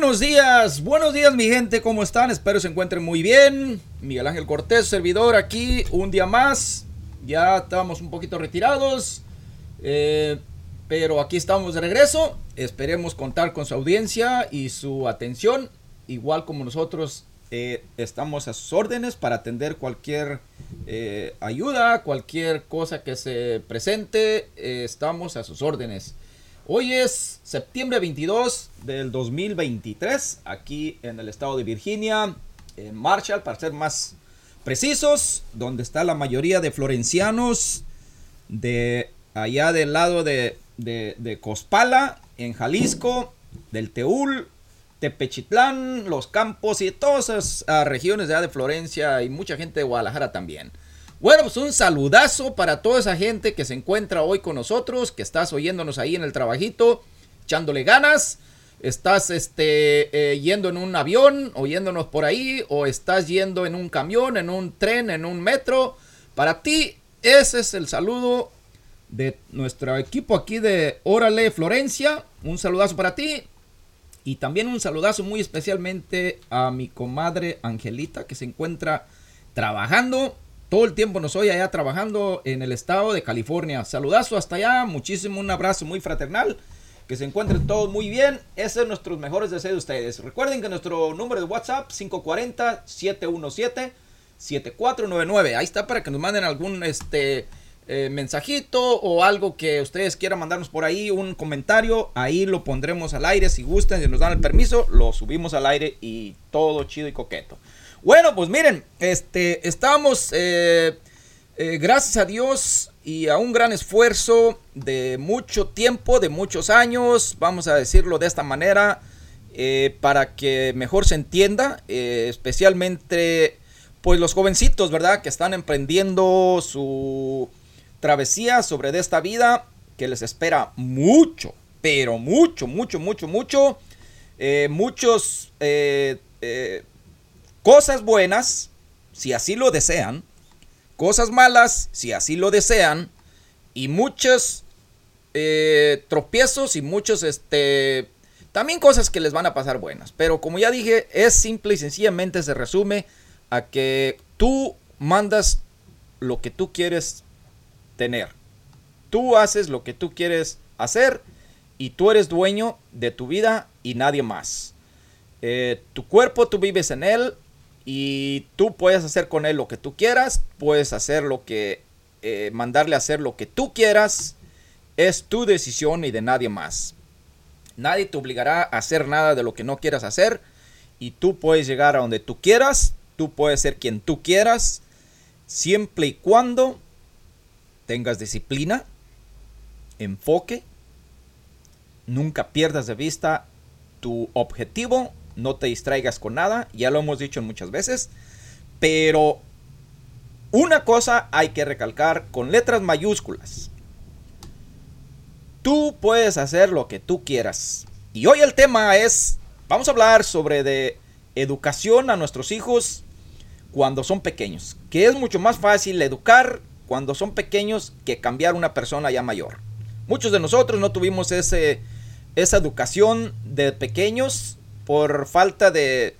buenos días, buenos días mi gente, ¿cómo están? Espero se encuentren muy bien. Miguel Ángel Cortés, servidor aquí, un día más. Ya estamos un poquito retirados, eh, pero aquí estamos de regreso. Esperemos contar con su audiencia y su atención, igual como nosotros eh, estamos a sus órdenes para atender cualquier eh, ayuda, cualquier cosa que se presente, estamos a sus órdenes. Hoy es septiembre 22 del 2023, aquí en el estado de Virginia, en Marshall, para ser más precisos, donde está la mayoría de florencianos de allá del lado de, de, Cospala, en Jalisco, del Teúl, Tepechitlán, Los Campos y todas esas ah, regiones de allá de Florencia y mucha gente de Guadalajara también. Bueno, pues un saludazo para toda esa gente que se encuentra hoy con nosotros, que estás oyéndonos ahí en el trabajito, echándole ganas. Estás este, eh, yendo en un avión, oyéndonos por ahí, o estás yendo en un camión, en un tren, en un metro. Para ti, ese es el saludo de nuestro equipo aquí de Órale Florencia. Un saludazo para ti. Y también un saludazo muy especialmente a mi comadre Angelita, que se encuentra trabajando todo el tiempo nos oye allá trabajando en el estado de California. Saludazo hasta allá, muchísimo, un abrazo muy fraternal. Que se encuentren todos muy bien. Ese es nuestros mejores deseos de ustedes. Recuerden que nuestro número de WhatsApp 540-717-7499. Ahí está para que nos manden algún este, eh, mensajito o algo que ustedes quieran mandarnos por ahí, un comentario. Ahí lo pondremos al aire si gustan, si nos dan el permiso, lo subimos al aire y todo chido y coqueto. Bueno, pues miren, este, estamos, eh, eh, gracias a Dios y a un gran esfuerzo de mucho tiempo, de muchos años, vamos a decirlo de esta manera, eh, para que mejor se entienda, especialmente pues los jovencitos, ¿verdad? Que están emprendiendo su travesía sobre esta vida que les espera mucho, pero mucho, mucho, mucho, mucho. muchos Cosas buenas, si así lo desean. Cosas malas, si así lo desean. Y muchos eh, tropiezos y muchos, este, también cosas que les van a pasar buenas. Pero como ya dije, es simple y sencillamente se resume a que tú mandas lo que tú quieres tener. Tú haces lo que tú quieres hacer y tú eres dueño de tu vida y nadie más. Eh, tu cuerpo, tú vives en él y tú puedes hacer con él lo que tú quieras, puedes hacer lo que, eh, mandarle a hacer lo que tú quieras, es tu decisión y de nadie más. Nadie te obligará a hacer nada de lo que no quieras hacer y tú puedes llegar a donde tú quieras, tú puedes ser quien tú quieras, siempre y cuando tengas disciplina, enfoque, nunca pierdas de vista tu objetivo no te distraigas con nada, ya lo hemos dicho muchas veces, pero una cosa hay que recalcar con letras mayúsculas. Tú puedes hacer lo que tú quieras. Y hoy el tema es, vamos a hablar sobre de educación a nuestros hijos cuando son pequeños, que es mucho más fácil educar cuando son pequeños que cambiar una persona ya mayor. Muchos de nosotros no tuvimos ese, esa educación de pequeños por falta de,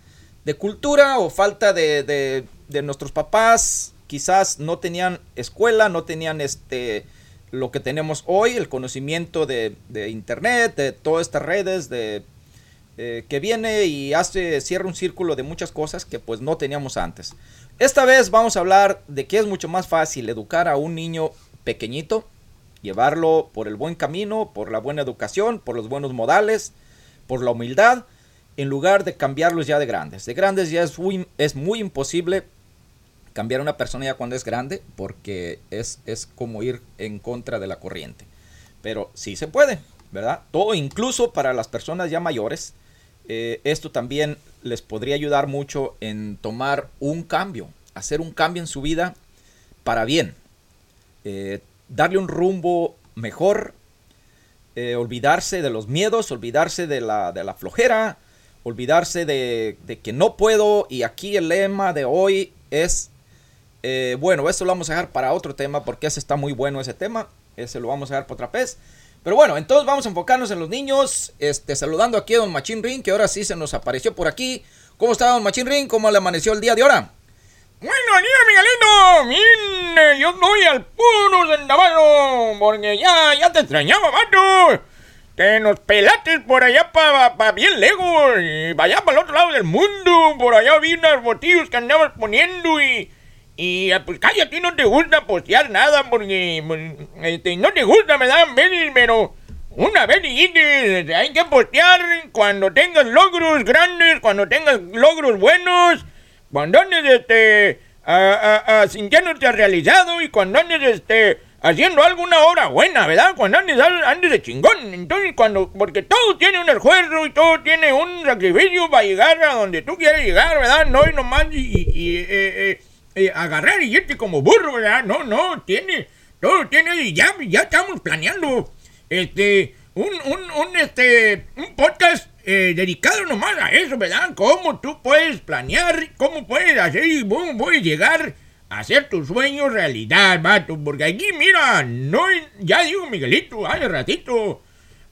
cultura o falta de, nuestros papás. Quizás no tenían escuela, no tenían este lo que tenemos hoy, el conocimiento de, internet, de todas estas redes, de eh, que viene y hace, cierra un círculo de muchas cosas que pues no teníamos antes. Esta vez vamos a hablar de que es mucho más fácil educar a un niño pequeñito, llevarlo por el buen camino, por la buena educación, por los buenos modales, por la humildad, en lugar de cambiarlos ya de grandes. De grandes ya es muy, es muy imposible cambiar a una persona ya cuando es grande porque es, es como ir en contra de la corriente. Pero sí se puede, ¿verdad? Todo incluso para las personas ya mayores. Eh, esto también les podría ayudar mucho en tomar un cambio, hacer un cambio en su vida para bien. Eh, darle un rumbo mejor, eh, olvidarse de los miedos, olvidarse de la, de la flojera, olvidarse de, de que no puedo y aquí el lema de hoy es, eh, bueno, esto lo vamos a dejar para otro tema porque ese está muy bueno ese tema, ese lo vamos a dejar para otra vez. Pero bueno, entonces vamos a enfocarnos en los niños, este, saludando aquí a don Machín Ring, que ahora sí se nos apareció por aquí. ¿Cómo está don Machín Ring? ¿Cómo le amaneció el día de ahora? Bueno, día Miguelito, mire, yo estoy al puro centavado, porque ya, ya te extrañaba, vato. Que nos pelates por allá para pa bien lejos, y allá para el otro lado del mundo, por allá vi unos botillos que andabas poniendo y... Y ah, pues cállate, no te gusta postear nada porque pues, este, no te gusta, me dan veces, pero una vez dijiste, hay que postear cuando tengas logros grandes, cuando tengas logros buenos, cuando andes este, a, a, a, sintiéndote realizado y cuando andes este, haciendo alguna obra buena, ¿verdad? Cuando andes, andes de chingón. Entonces, cuando, porque todo tiene un esfuerzo y todo tiene un sacrificio para llegar a donde tú quieres llegar, ¿verdad? No y nomás y, y, eh, eh, eh, agarrar y irte como burro, ¿verdad? No, no, tiene, todo tiene, y ya, ya estamos planeando, este, un, un, este, un podcast dedicado nomás a eso, ¿verdad? Cómo tú puedes planear, cómo puedes hacer y cómo puedes llegar hacer tus sueños realidad, vato, porque aquí, mira, no, ya digo Miguelito, hace ratito,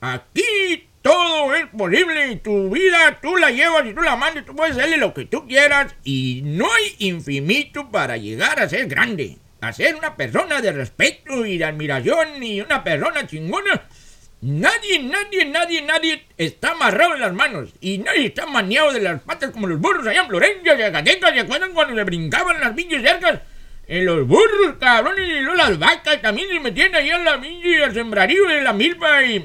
aquí todo es posible tu vida tú la llevas y tú la mandas, tú puedes hacerle lo que tú quieras y no hay infinito para llegar a ser grande, a ser una persona de respeto y de admiración y una persona chingona. Nadie, nadie, nadie, nadie está amarrado en las manos y nadie está maniado de las patas como los burros allá en Florencia, Zacatecas, ¿se acuerdan cuando le brincaban las villas cercas? En los burros, cabrones, y luego las vacas también se metían ahí en la y al sembradío de la milpa y...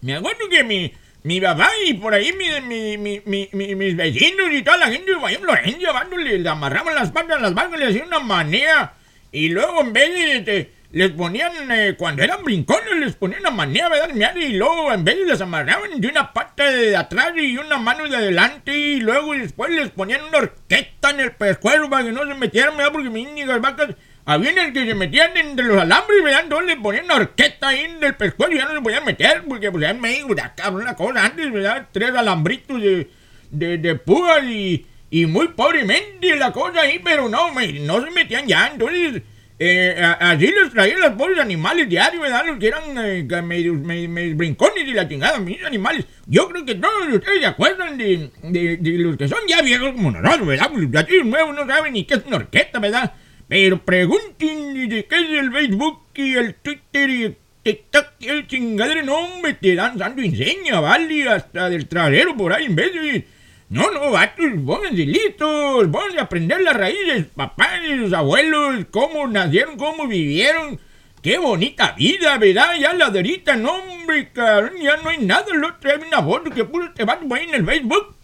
Me acuerdo que mi, mi papá y por ahí mi, mi, mi, mis vecinos y toda la gente de Bahía Florencia, le amarraban las patas a las vacas, le hacían una manea y luego en vez de... de les ponían, eh, cuando eran brincones, les ponían una manera, ¿verdad? Y luego, en vez de les amarraban de una pata de atrás y una mano de adelante, y luego y después les ponían una horqueta en el pescuezo para que no se metieran, ¿verdad? Porque mis niñas vacas, habían el que se metían entre los alambres, ¿verdad? Entonces les ponían una horqueta ahí en el pescuezo y ya no se podían meter, porque pues ya medio, cabrón, una cosa antes, ¿verdad? Tres alambritos de, de, de púas y, y muy pobremente la cosa ahí, pero no, me, no se metían ya, entonces eh, así les traían los pobres animales diarios, ¿verdad? Los que eran eh, medios, medios, brincones y la chingada, mis animales. Yo creo que todos ustedes se acuerdan de, de, de los que son ya viejos como nosotros, ¿verdad? Pues los los nuevos no saben ni qué es una orquesta, ¿verdad? Pero pregunten de qué es el Facebook y el Twitter y el TikTok y el chingadre, no, hombre, te dan santo enseña, ¿vale? Hasta del trasero por ahí, en vez de... No, no, vatos, pónganse listos, pónganse a aprender las raíces, papás sus abuelos, cómo nacieron, cómo vivieron. Qué bonita vida, ¿verdad? Ya la de ahorita, no, hombre, cabrón, ya no hay nada. El otro día una foto que puso este vato ahí en el Facebook.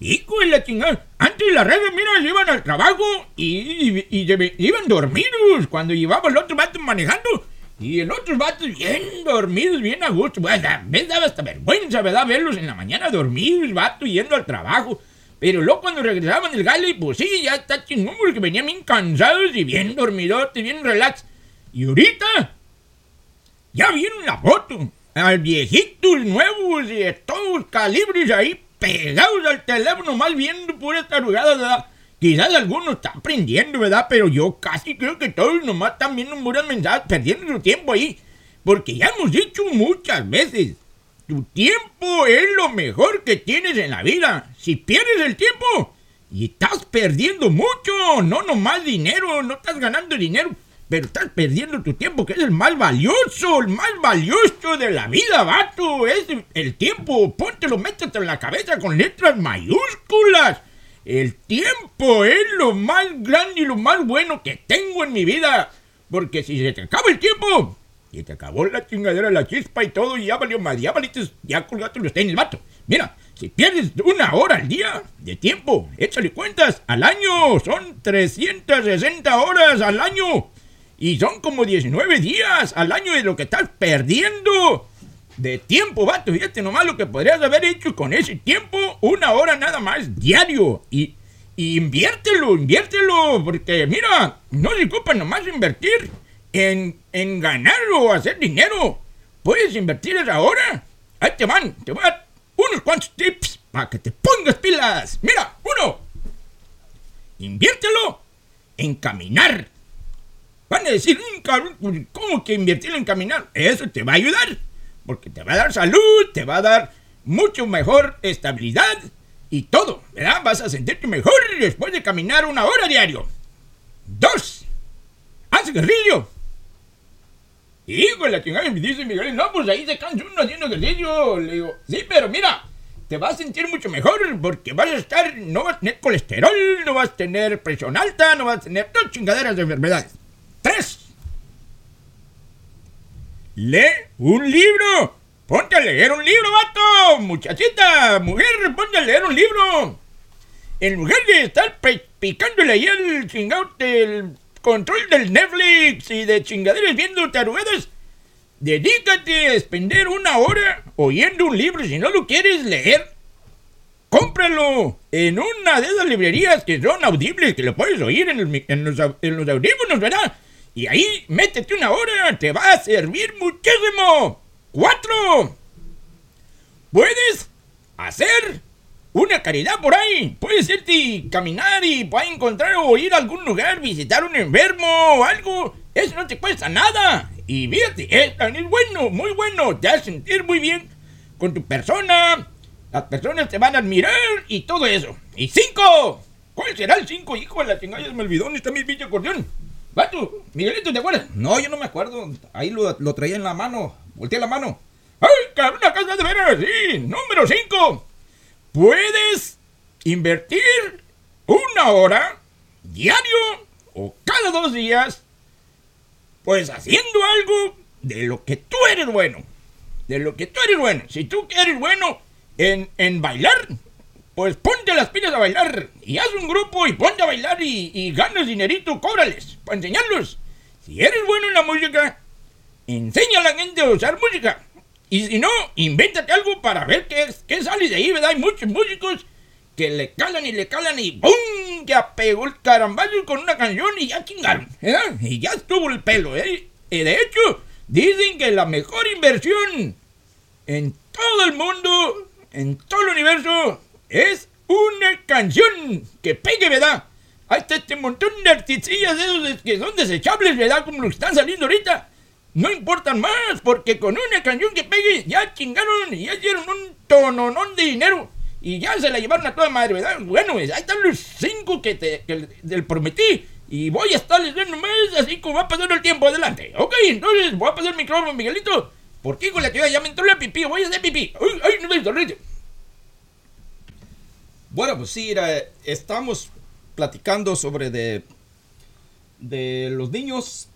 Hijo de la chingada. Antes las redes, mira, se iban al trabajo y, y, y iban dormidos cuando llevaba el otro vato manejando. Y el otro vato bien dormidos, bien a gusto. Pues, me daba hasta vergüenza, ¿verdad? Verlos en la mañana dormidos, vato, yendo al trabajo. Pero luego cuando regresaban del gale, pues sí, ya está chingón porque venían bien cansados y bien dormidotes, bien relax. Y ahorita, ya vieron la foto. Al viejitos nuevos y de todos calibres ahí pegados al teléfono, más viendo por esta arrugada, ¿verdad? Quizás algunos están aprendiendo, ¿verdad? Pero yo casi creo que todos nomás están viendo puras mensajes, perdiendo su tiempo ahí. Porque ya hemos dicho muchas veces, tu tiempo es lo mejor que tienes en la vida. Si pierdes el tiempo, y estás perdiendo mucho, no nomás dinero, no estás ganando dinero, pero estás perdiendo tu tiempo, que es el más valioso, el más valioso de la vida, vato. Es el tiempo, póntelo, métete en la cabeza con letras mayúsculas. El tiempo es lo más grande y lo más bueno que tengo en mi vida. Porque si se te acaba el tiempo, y te acabó la chingadera, la chispa y todo, y ya valió más, ya valiste, ya colgaste los tenis, vato. Mira, si pierdes una hora al día de tiempo, échale cuentas, al año son 360 horas al año. Y son como 19 días al año de lo que estás perdiendo de tiempo, vato. Fíjate nomás lo que podrías haber hecho con ese tiempo, una hora nada más diario. Y, y inviértelo, inviértelo, porque mira, no se ocupa nomás invertir en, en ganar o hacer dinero. Puedes invertir ahora. Ahí te van, te dar unos cuantos tips para que te pongas pilas. Mira, uno, inviértelo en caminar. Van a decir, "Mm, pues, ¿cómo que invertirlo en caminar? Eso te va a ayudar, porque te va a dar salud, te va a dar mucho mejor estabilidad y todo, ¿verdad? Vas a sentirte mejor después de caminar una hora diario. Dos, haz ejercicio. Hijo la chingada, me dice Miguel, no, pues ahí se cansa uno haciendo ejercicio. Le digo, sí, pero mira, te vas a sentir mucho mejor porque vas a estar, no vas a tener colesterol, no vas a tener presión alta, no vas a tener todas chingaderas de enfermedades. Tres, lee un libro. Ponte a leer un libro, vato. Muchachita, mujer, ponte a leer un libro. En lugar de estar picándole ahí el chingado del control del Netflix y de chingaderas viendo tarugadas, dedícate a expender una hora oyendo un libro si no lo quieres leer. Cómpralo en una de esas librerías que son audibles, que lo puedes oír en, en los, en los audífonos, ¿verdad? Y ahí métete una hora, te va a servir muchísimo. Cuatro. Puedes hacer una caridad por ahí. Puedes irte y caminar y puedes encontrar o ir a algún lugar, visitar un enfermo o algo. Eso no te cuesta nada. Y fíjate, es, es bueno, muy bueno. Te hace sentir muy bien con tu persona. Las personas te van a admirar y todo eso. Y cinco. ¿Cuál será el cinco? Hijo de la chingada, ya me olvidó. ¿Dónde está mi pinche acordeón? Vato, Miguelito, ¿te acuerdas? No, yo no me acuerdo. Ahí lo, lo traía en la mano. Volteé la mano. ¡Ay, cabrón, la de veras! Sí, número 5. Puedes invertir una hora diario o cada dos días, pues haciendo algo de lo que tú eres bueno. De lo que tú eres bueno. Si tú eres bueno en, en bailar, pues ponte las pilas a bailar y haz un grupo y ponte a bailar y, y ganas dinerito, cóbrales para enseñarlos. Si eres bueno en la música, enseña a la gente a usar música. Y si no, invéntate algo para ver qué, qué sale de ahí, ¿verdad? Hay muchos músicos que le calan y le calan y ¡pum! Ya pegó el carambazo con una canción y ya chingaron, ¿verdad? Y ya estuvo el pelo, ¿eh? Y de hecho, dicen que la mejor inversión en todo el mundo, en todo el universo, es una canción que pegue, ¿verdad? Hay este, este montón de artistillas esos que son desechables, ¿verdad? Como los que están saliendo ahorita. No importan más, porque con una canción que pegue ya chingaron y ya dieron un tononón de dinero. Y ya se la llevaron a toda madre, ¿verdad? Bueno, pues, ahí están los cinco que te que prometí. Y voy a estarles dando más así como va pasar el tiempo adelante. Ok, entonces voy a pasar el micrófono, Miguelito. Porque con la ciudad ya me entró la pipí, voy a hacer pipí. Ay, ay, no me. Bueno, pues sí, estamos platicando sobre de, de los niños.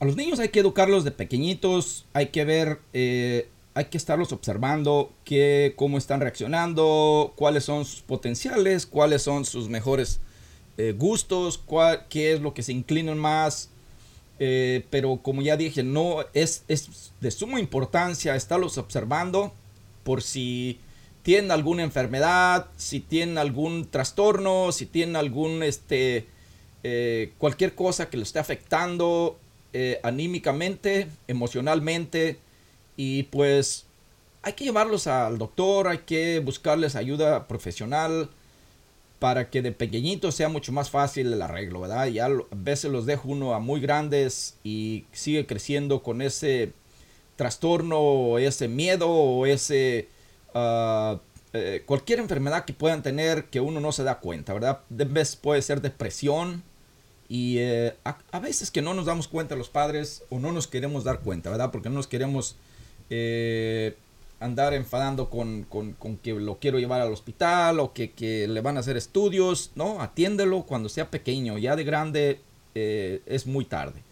A los niños hay que educarlos de pequeñitos, hay que ver, eh, hay que estarlos observando, qué, cómo están reaccionando, cuáles son sus potenciales, cuáles son sus mejores eh, gustos, qué es lo que se inclinan más. Eh, pero como ya dije, no es, es de suma importancia estarlos observando por si tienen alguna enfermedad, si tienen algún trastorno, si tienen algún este eh, cualquier cosa que lo esté afectando eh, anímicamente, emocionalmente y pues hay que llevarlos al doctor, hay que buscarles ayuda profesional para que de pequeñito sea mucho más fácil el arreglo, ¿verdad? Ya a veces los deja uno a muy grandes y sigue creciendo con ese trastorno o ese miedo o ese ah, eh, cualquier enfermedad que puedan tener que uno no se da cuenta, ¿verdad? De vez puede ser depresión y eh, a, veces que no nos damos cuenta los padres o no nos queremos dar cuenta, ¿verdad? Porque no nos queremos eh, andar enfadando con, con- con que lo quiero llevar al hospital o que, que le van a hacer estudios. No, atiéndelo cuando sea pequeño. Ya de grande es muy tarde.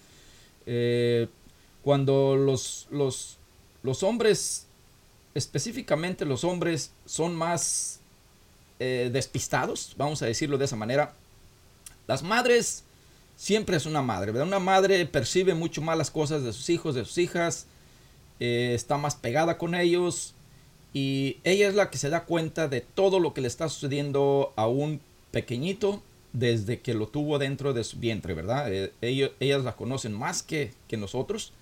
Cuando los, los, los hombres, específicamente los hombres, son más eh, despistados, vamos a decirlo de esa manera, las madres siempre es una madre, ¿verdad? Una madre percibe mucho más las cosas de sus hijos, de sus hijas, eh, está más pegada con ellos y ella es la que se da cuenta de todo lo que le está sucediendo a un pequeñito desde que lo tuvo dentro de su vientre, ¿verdad? Eh, ellos, ellas la conocen más que, que nosotros,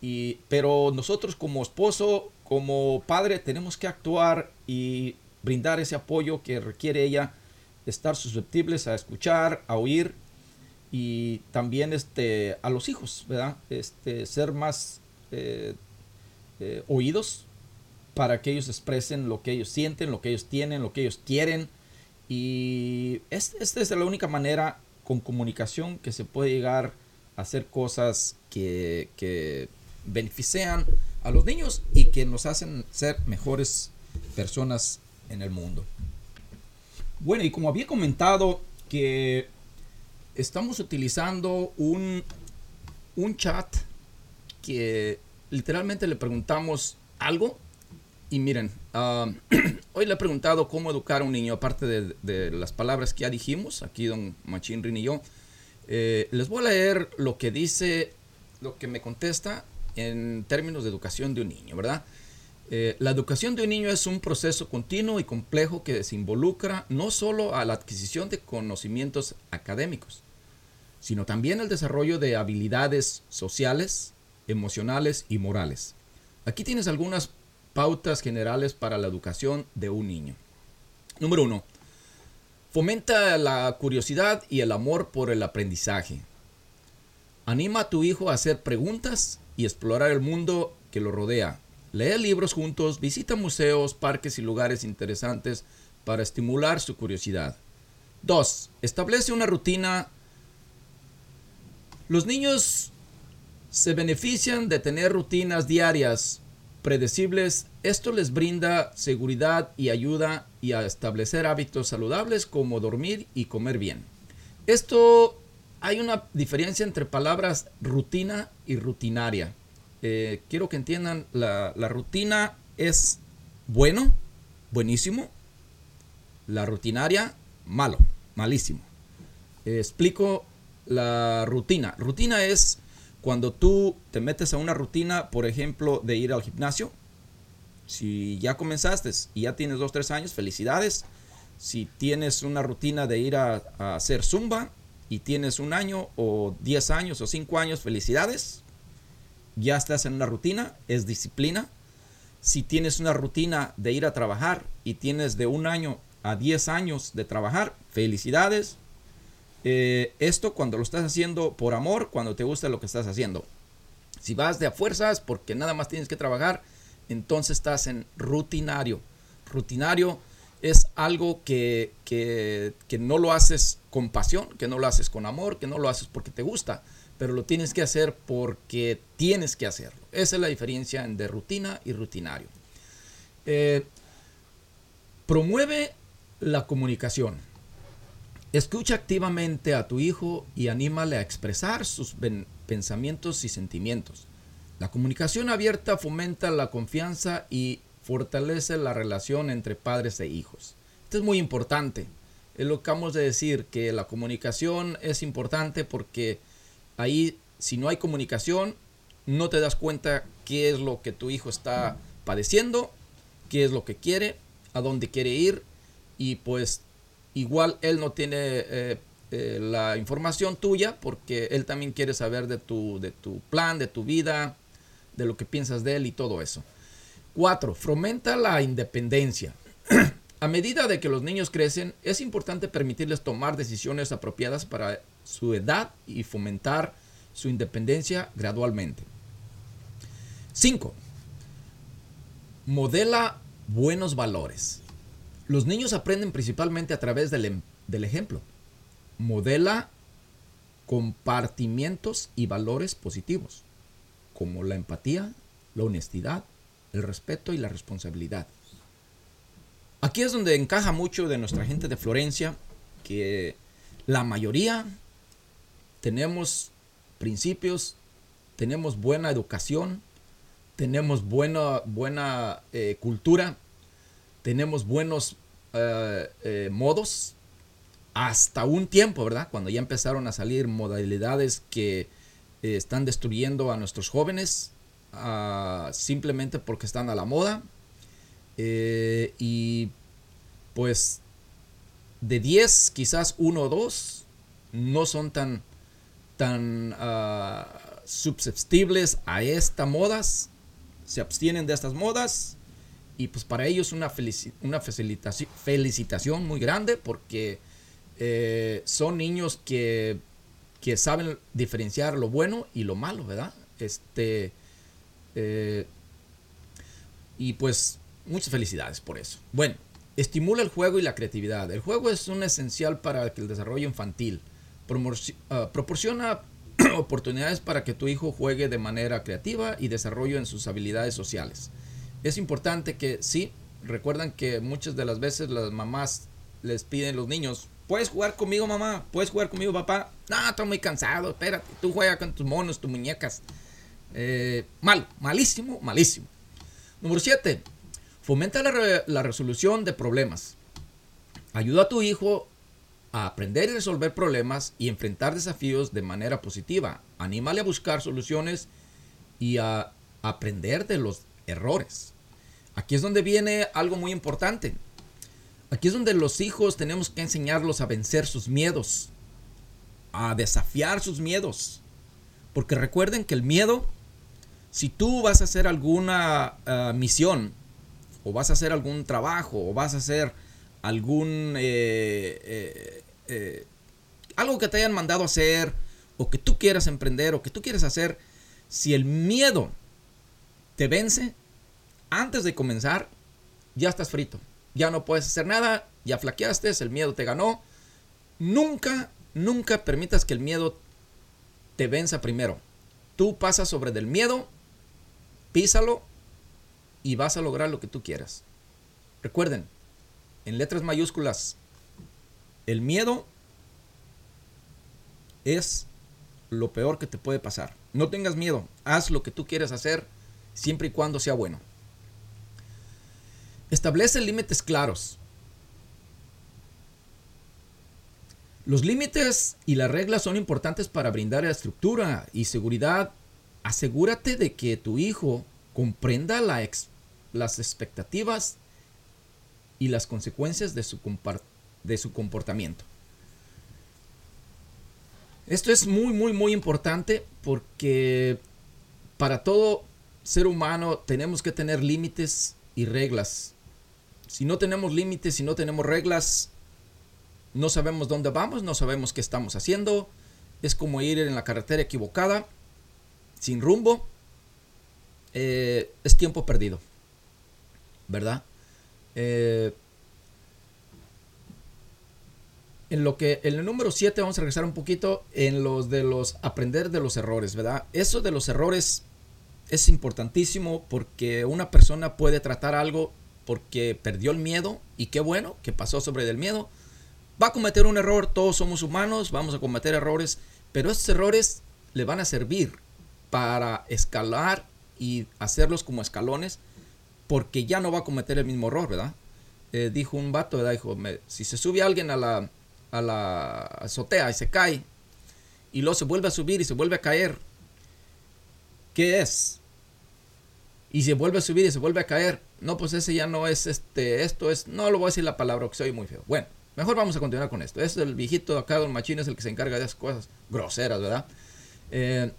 y, pero nosotros como esposo, como padre, tenemos que actuar y brindar ese apoyo que requiere ella, estar susceptibles a escuchar, a oír y también este, a los hijos, ¿verdad? Este, ser más eh, eh, oídos para que ellos expresen lo que ellos sienten, lo que ellos tienen, lo que ellos quieren. Y esta es la única manera con comunicación que se puede llegar a hacer cosas que, que benefician a los niños y que nos hacen ser mejores personas en el mundo. Bueno, y como había comentado que estamos utilizando un, un chat que literalmente le preguntamos algo y miren, ah, hoy le he preguntado cómo educar a un niño, aparte de, las palabras que ya dijimos, aquí don Machín Rin y yo. Eh, les voy a leer lo que dice, lo que me contesta en términos de educación de un niño, ¿verdad? Eh, la educación de un niño es un proceso continuo y complejo que se involucra no solo a la adquisición de conocimientos académicos, sino también el desarrollo de habilidades sociales, emocionales y morales. Aquí tienes algunas pautas generales para la educación de un niño. Número uno, fomenta la curiosidad y el amor por el aprendizaje. Anima a tu hijo a hacer preguntas y explorar el mundo que lo rodea. Lee libros juntos, visita museos, parques y lugares interesantes para estimular su curiosidad. 2. Establece una rutina. Los niños se benefician de tener rutinas diarias predecibles. Esto les brinda seguridad y ayuda y a establecer hábitos saludables como dormir y comer bien. Esto hay una diferencia entre palabras rutina y rutinaria. Eh, quiero que entiendan, la, rutina es bueno, buenísimo. La rutinaria, malo, malísimo. explico la rutina. Rutina es cuando tú te metes a una rutina, por ejemplo, de ir al gimnasio, si ya comenzaste y ya tienes 2, 3 años, felicidades. Si tienes una rutina de ir a, hacer zumba y tienes un año o 10 años o 5 años, felicidades. Ya estás en una rutina, es disciplina. Si tienes una rutina de ir a trabajar y tienes de un año a 10 años de trabajar, felicidades, eh, esto cuando lo estás haciendo por amor, cuando te gusta lo que estás haciendo. Si vas de a fuerzas porque nada más tienes que trabajar, entonces estás en rutinario. Rutinario es algo que, que, no lo haces con pasión, que no lo haces con amor, que no lo haces porque te gusta, pero lo tienes que hacer porque tienes que hacerlo. Esa es la diferencia entre rutina y rutinario. Eh, promueve la comunicación. Escucha activamente a tu hijo y anímale a expresar sus pensamientos y sentimientos. La comunicación abierta fomenta la confianza y fortalece la relación entre padres e hijos. Esto es muy importante. Es lo que acabamos de decir, que la comunicación es importante porque ahí, si no hay comunicación, no te das cuenta qué es lo que tu hijo está padeciendo, qué es lo que quiere, a dónde quiere ir y pues igual él no tiene eh, eh, la información tuya porque él también quiere saber de tu, de tu plan, de tu vida, de lo que piensas de él y todo eso. Cuatro, fomenta la independencia. A medida de que los niños crecen, es importante permitirles tomar decisiones apropiadas para su edad y fomentar su independencia gradualmente. 5. Modela buenos valores. Los niños aprenden principalmente a través em, del ejemplo. Modela compartimientos y valores positivos, como la empatía, la honestidad, el respeto y la responsabilidad. Aquí es donde encaja mucho de nuestra gente de Florencia, que la mayoría tenemos principios, tenemos buena educación, tenemos buena, buena eh, cultura, tenemos buenos eh, eh, modos hasta un tiempo, ¿verdad? Cuando ya empezaron a salir modalidades que están destruyendo a nuestros jóvenes ah, simplemente porque están a la moda. y pues de 10, quizás uno o dos no son tan, tan uh, susceptibles a estas modas, se abstienen de estas modas y pues para ellos una, una felicitaci- felicitación muy grande porque eh, son niños que, que saben diferenciar lo bueno y lo malo, ¿verdad? Este, eh, y pues muchas felicidades por eso. Bueno, estimula el juego y la creatividad. El juego es un esencial para el desarrollo infantil. Ah, proporciona oportunidades para que tu hijo juegue de manera creativa y desarrollo en sus habilidades sociales. Es importante que sí, recuerdan que muchas de las veces las mamás les piden los niños, ¿puedes jugar conmigo mamá? ¿Puedes jugar conmigo papá? No, estoy muy cansado, espérate, tú juega con tus monos, tus muñecas. Eh, mal, malísimo, malísimo. Número 7. Fomenta la, la resolución de problemas. Ayuda a tu hijo a aprender y resolver problemas y enfrentar desafíos de manera positiva. Anímale a buscar soluciones y a aprender de los errores. Aquí es donde viene algo muy importante. Aquí es donde los hijos tenemos que enseñarlos a vencer sus miedos, a desafiar sus miedos. Porque recuerden que el miedo, si tú vas a hacer alguna ah, misión, o vas a hacer algún trabajo, o vas a hacer algún... eh, eh, eh, algo que te hayan mandado a hacer, o que tú quieras emprender, o que tú quieres hacer, si el miedo te vence, antes de comenzar, ya estás frito. Ya no puedes hacer nada, ya flaqueaste, el miedo te ganó. Nunca, nunca permitas que el miedo te venza primero. Tú pasas sobre del miedo, písalo y vas a lograr lo que tú quieras. Recuerden, en letras mayúsculas, el miedo es lo peor que te puede pasar. No tengas miedo, haz lo que tú quieres hacer siempre y cuando sea bueno. Establece límites claros. Los límites y las reglas son importantes para brindar estructura y seguridad. Asegúrate de que tu hijo comprenda las expectativas y las consecuencias de su, de su comportamiento. Esto es muy, muy, muy importante porque para todo ser humano tenemos que tener límites y reglas. Si no tenemos límites, si no tenemos reglas, no sabemos dónde vamos, no sabemos qué estamos haciendo. Es como ir en la carretera equivocada, sin rumbo. Eh, es tiempo perdido, ¿verdad? Eh, en lo que en el número 7 vamos a regresar un poquito en los de los aprender de los errores, ¿verdad? Eso de los errores es importantísimo porque una persona puede tratar algo porque perdió el miedo y qué bueno que pasó sobre del miedo. Va a cometer un error, todos somos humanos, vamos a cometer errores, pero esos errores le van a servir para escalar y hacerlos como escalones porque ya no va a cometer el mismo error, ¿verdad? Eh, dijo un vato, ¿verdad? Dijo, si se sube alguien a la, a la azotea y se cae y luego se vuelve a subir y se vuelve a caer, ¿qué es? Y se vuelve a subir y se vuelve a caer. No, pues ese ya no es este, esto es, no lo voy a decir la palabra que soy muy feo. Bueno, mejor vamos a continuar con esto. Es el viejito acá, don Machín, es el que se encarga de esas cosas groseras, ¿verdad? Eh,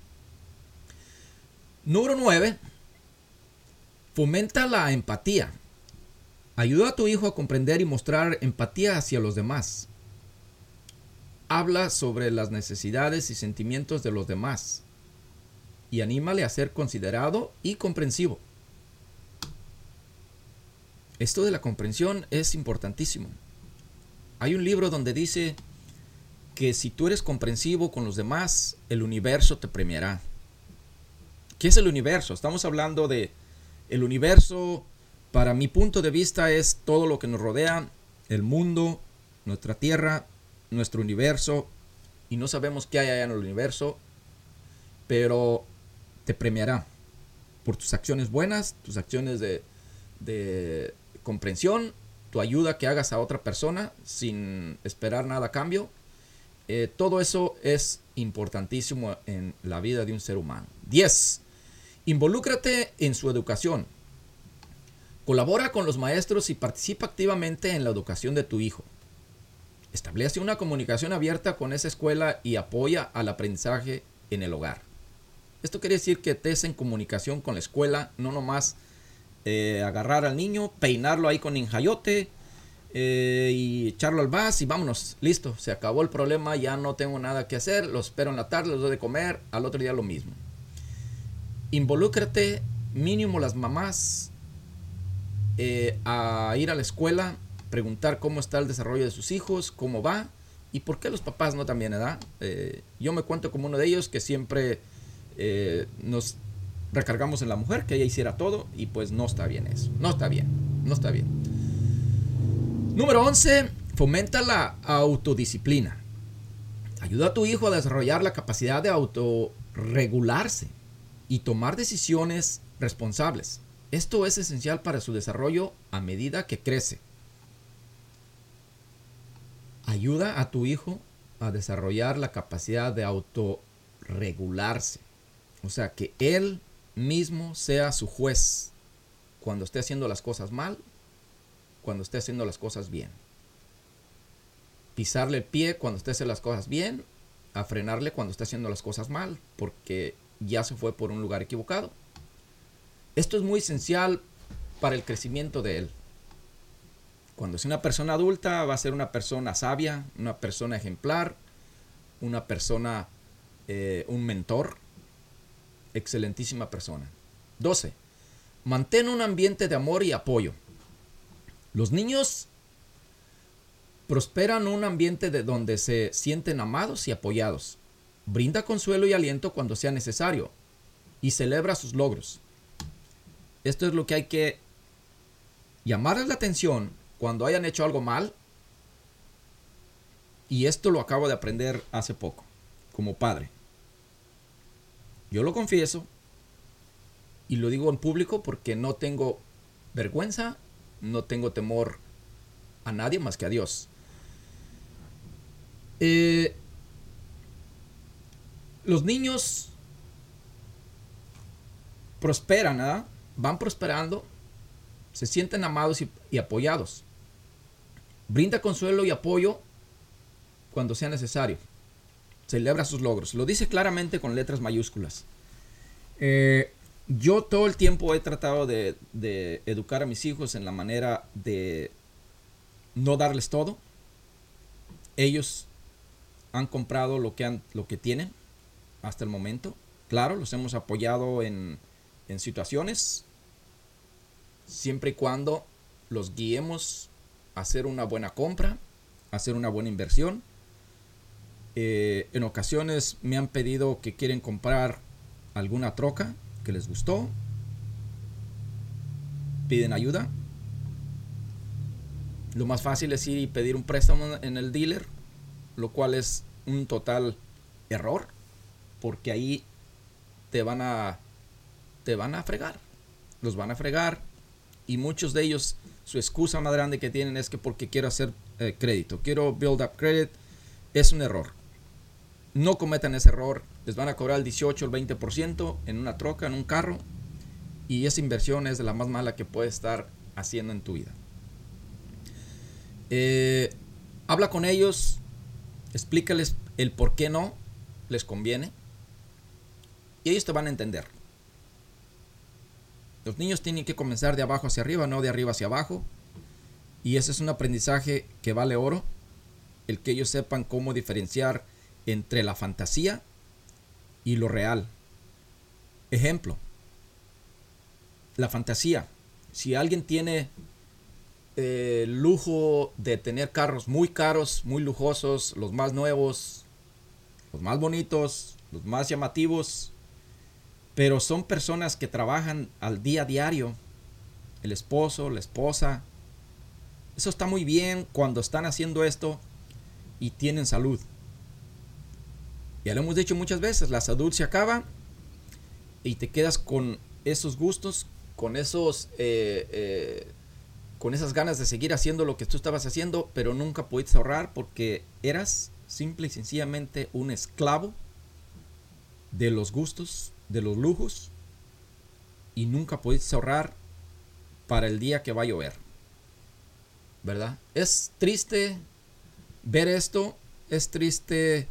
número 9. Fomenta la empatía. Ayuda a tu hijo a comprender y mostrar empatía hacia los demás. Habla sobre las necesidades y sentimientos de los demás. Y anímale a ser considerado y comprensivo. Esto de la comprensión es importantísimo. Hay un libro donde dice que si tú eres comprensivo con los demás, el universo te premiará. ¿Qué es el universo? Estamos hablando de el universo, para mi punto de vista, es todo lo que nos rodea, el mundo, nuestra tierra, nuestro universo, y no sabemos qué hay allá en el universo, pero te premiará por tus acciones buenas, tus acciones de, de comprensión, tu ayuda que hagas a otra persona sin esperar nada a cambio. Eh, todo eso es importantísimo en la vida de un ser humano. 10. Involúcrate en su educación. Colabora con los maestros y participa activamente en la educación de tu hijo. Establece una comunicación abierta con esa escuela y apoya al aprendizaje en el hogar. Esto quiere decir que estés en comunicación con la escuela, no nomás eh, agarrar al niño, peinarlo ahí con injayote eh, y echarlo al vas y vámonos, listo, se acabó el problema, ya no tengo nada que hacer, los espero en la tarde, los doy de comer, al otro día lo mismo. Involúcrate, mínimo las mamás, eh, a ir a la escuela, preguntar cómo está el desarrollo de sus hijos, cómo va y por qué los papás no también, ¿verdad? Eh, yo me cuento como uno de ellos que siempre eh, nos recargamos en la mujer, que ella hiciera todo y pues no está bien eso, no está bien, no está bien. Número 11, fomenta la autodisciplina. Ayuda a tu hijo a desarrollar la capacidad de autorregularse y tomar decisiones responsables. Esto es esencial para su desarrollo a medida que crece. Ayuda a tu hijo a desarrollar la capacidad de autorregularse. O sea, que él mismo sea su juez cuando esté haciendo las cosas mal, cuando esté haciendo las cosas bien. Pisarle el pie cuando esté haciendo las cosas bien, a frenarle cuando esté haciendo las cosas mal, porque ya se fue por un lugar equivocado. Esto es muy esencial para el crecimiento de él. Cuando es una persona adulta va a ser una persona sabia, una persona ejemplar, una persona, eh, un mentor, excelentísima persona. 12. Mantén un ambiente de amor y apoyo. Los niños prosperan un ambiente de donde se sienten amados y apoyados. Brinda consuelo y aliento cuando sea necesario y celebra sus logros. Esto es lo que hay que llamarles la atención cuando hayan hecho algo mal. Y esto lo acabo de aprender hace poco, como padre. Yo lo confieso y lo digo en público porque no tengo vergüenza, no tengo temor a nadie más que a Dios. Eh, los niños prosperan, ¿ah? van prosperando, se sienten amados y, y apoyados. Brinda consuelo y apoyo cuando sea necesario. Celebra sus logros. Lo dice claramente con letras mayúsculas. Eh, yo todo el tiempo he tratado de, de, educar a mis hijos en la manera de no darles todo. Ellos han comprado lo que, han, lo que tienen hasta el momento. Claro, los hemos apoyado en, en situaciones siempre y cuando los guiemos a hacer una buena compra, a hacer una buena inversión. Eh, en ocasiones me han pedido que quieren comprar alguna troca que les gustó. Piden ayuda. Lo más fácil es ir y pedir un préstamo en el dealer, lo cual es un total error, porque ahí te van a te van a fregar. Los van a fregar y muchos de ellos su excusa más grande que tienen es que porque quiero hacer eh, crédito, quiero build up credit, es un error. No cometan ese error, les van a cobrar el 18 o el 20% en una troca, en un carro, y esa inversión es de la más mala que puedes estar haciendo en tu vida. Eh, habla con ellos, explícales el por qué no les conviene, y ellos te van a entender. Los niños tienen que comenzar de abajo hacia arriba, no de arriba hacia abajo. Y ese es un aprendizaje que vale oro. El que ellos sepan cómo diferenciar entre la fantasía y lo real. Ejemplo. La fantasía. Si alguien tiene eh, lujo de tener carros muy caros, muy lujosos, los más nuevos, los más bonitos, los más llamativos, pero son personas que trabajan al día a diario. El esposo, la esposa. Eso está muy bien cuando están haciendo esto y tienen salud. Ya lo hemos dicho muchas veces, la salud se acaba y te quedas con esos gustos, con esos, eh, eh, con esas ganas de seguir haciendo lo que tú estabas haciendo, pero nunca pudiste ahorrar porque eras simple y sencillamente un esclavo de los gustos de los lujos y nunca pudiste ahorrar para el día que va a llover. ¿Verdad? Es triste ver esto, es triste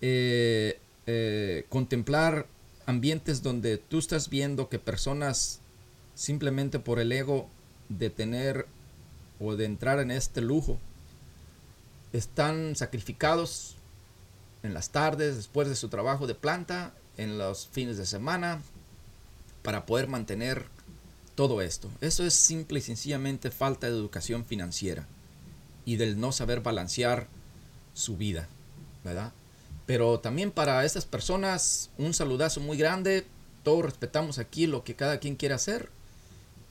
eh, eh, contemplar ambientes donde tú estás viendo que personas simplemente por el ego de tener o de entrar en este lujo. Están sacrificados en las tardes, después de su trabajo de planta, en los fines de semana, para poder mantener todo esto. Eso es simple y sencillamente falta de educación financiera y del no saber balancear su vida, ¿verdad? Pero también para estas personas un saludazo muy grande. Todos respetamos aquí lo que cada quien quiere hacer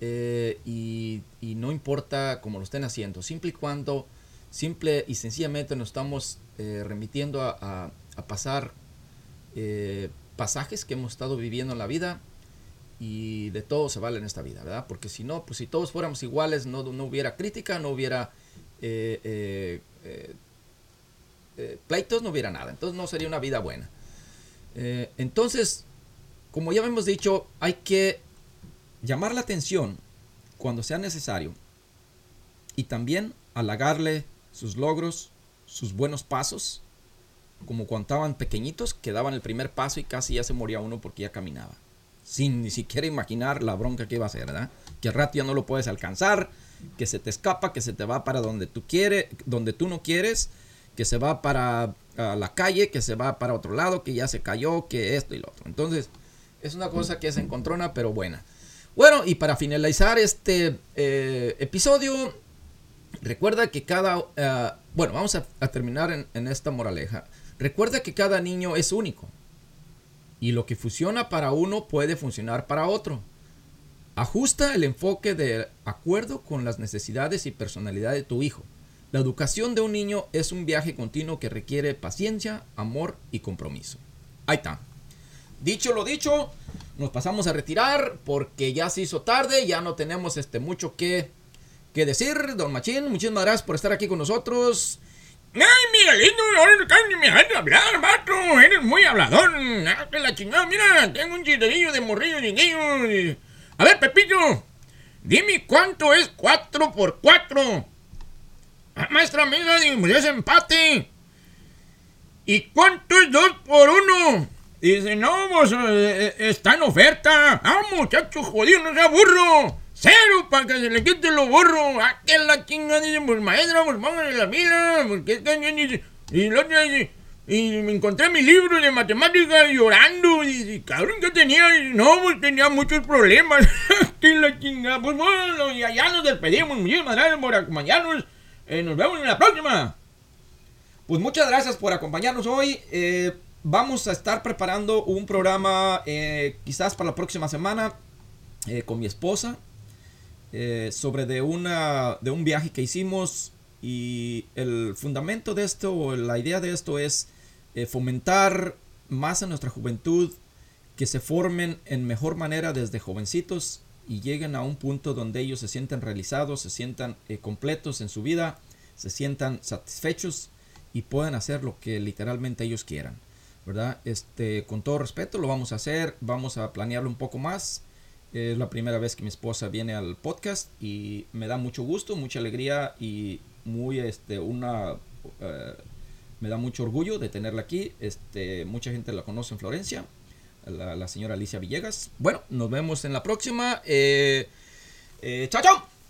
eh, y, no importa cómo lo estén haciendo, simple y cuando, simple y sencillamente nos estamos eh, remitiendo a, pasar eh, pasajes que hemos estado viviendo en la vida y de todo se vale en esta vida, ¿verdad? Porque si no, pues si todos fuéramos iguales, no, no hubiera crítica, no hubiera pleitos, no hubiera nada. Entonces no sería una vida buena. entonces, como ya hemos dicho, hay que llamar la atención cuando sea necesario y también halagarle sus logros, sus buenos pasos, como cuando estaban pequeñitos, que daban el primer paso y casi ya se moría uno porque ya caminaba. Sin ni siquiera imaginar la bronca que iba a ser, ¿verdad? Que al rato ya no lo puedes alcanzar, que se te escapa, que se te va para donde tú quieres, donde tú no quieres, que se va para la calle, que se va para otro lado, que ya se cayó, que esto y lo otro. Entonces, es una cosa que es encontrona, pero buena. Bueno, y para finalizar este eh, episodio, recuerda que cada... Eh, bueno, vamos a, terminar en, en esta moraleja. Recuerda que cada niño es único. Y lo que funciona para uno puede funcionar para otro. Ajusta el enfoque de acuerdo con las necesidades y personalidad de tu hijo. La educación de un niño es un viaje continuo que requiere paciencia, amor y compromiso. Ahí está. Dicho lo dicho, nos pasamos a retirar porque ya se hizo tarde, ya no tenemos este mucho que, que decir. Don Machín, muchísimas gracias por estar aquí con nosotros. Ay, Miguelito, ahora no me dejas hablar, vato. Eres muy hablador. Ah, que la chingada, mira, tengo un chisterillo de morrillo de A ver, Pepito, dime cuánto es 4 por 4. Ah, maestra amiga, pues es empate. ¿Y cuánto es 2 por 1? Dice, no, pues eh, eh, está en oferta. Ah, muchacho jodido, no sea burro. Cero para que se le quite lo burro. Ah, que la chinga. Dice, pues maestra, pues póngale la pila. Porque es que dice. Y el otro dice, y me encontré mi libro de matemáticas llorando. Y dice, cabrón, ¿qué tenía? no, pues tenía muchos problemas. que la chinga. Pues bueno, y allá nos despedimos. Muchísimas gracias por acompañarnos. Eh, nos vemos en la próxima. Pues muchas gracias por acompañarnos hoy. Eh vamos a estar preparando un programa eh, quizás para la próxima semana eh, con mi esposa eh, sobre de, una, de un viaje que hicimos y el fundamento de esto o la idea de esto es fomentar más a nuestra juventud que se formen en mejor manera desde jovencitos y lleguen a un punto donde ellos se sientan realizados, se sientan completos en su vida, se sientan satisfechos y puedan hacer lo que literalmente ellos quieran. ¿verdad? Este, con todo respeto lo vamos a hacer, vamos a planearlo un poco más. Es la primera vez que mi esposa viene al podcast y me da mucho gusto, mucha alegría y muy, este, una, eh, me da mucho orgullo de tenerla aquí. Este, mucha gente la conoce en Florencia, la, señora Alicia Villegas. Bueno, nos vemos en la próxima. Eh, eh, chao, chao.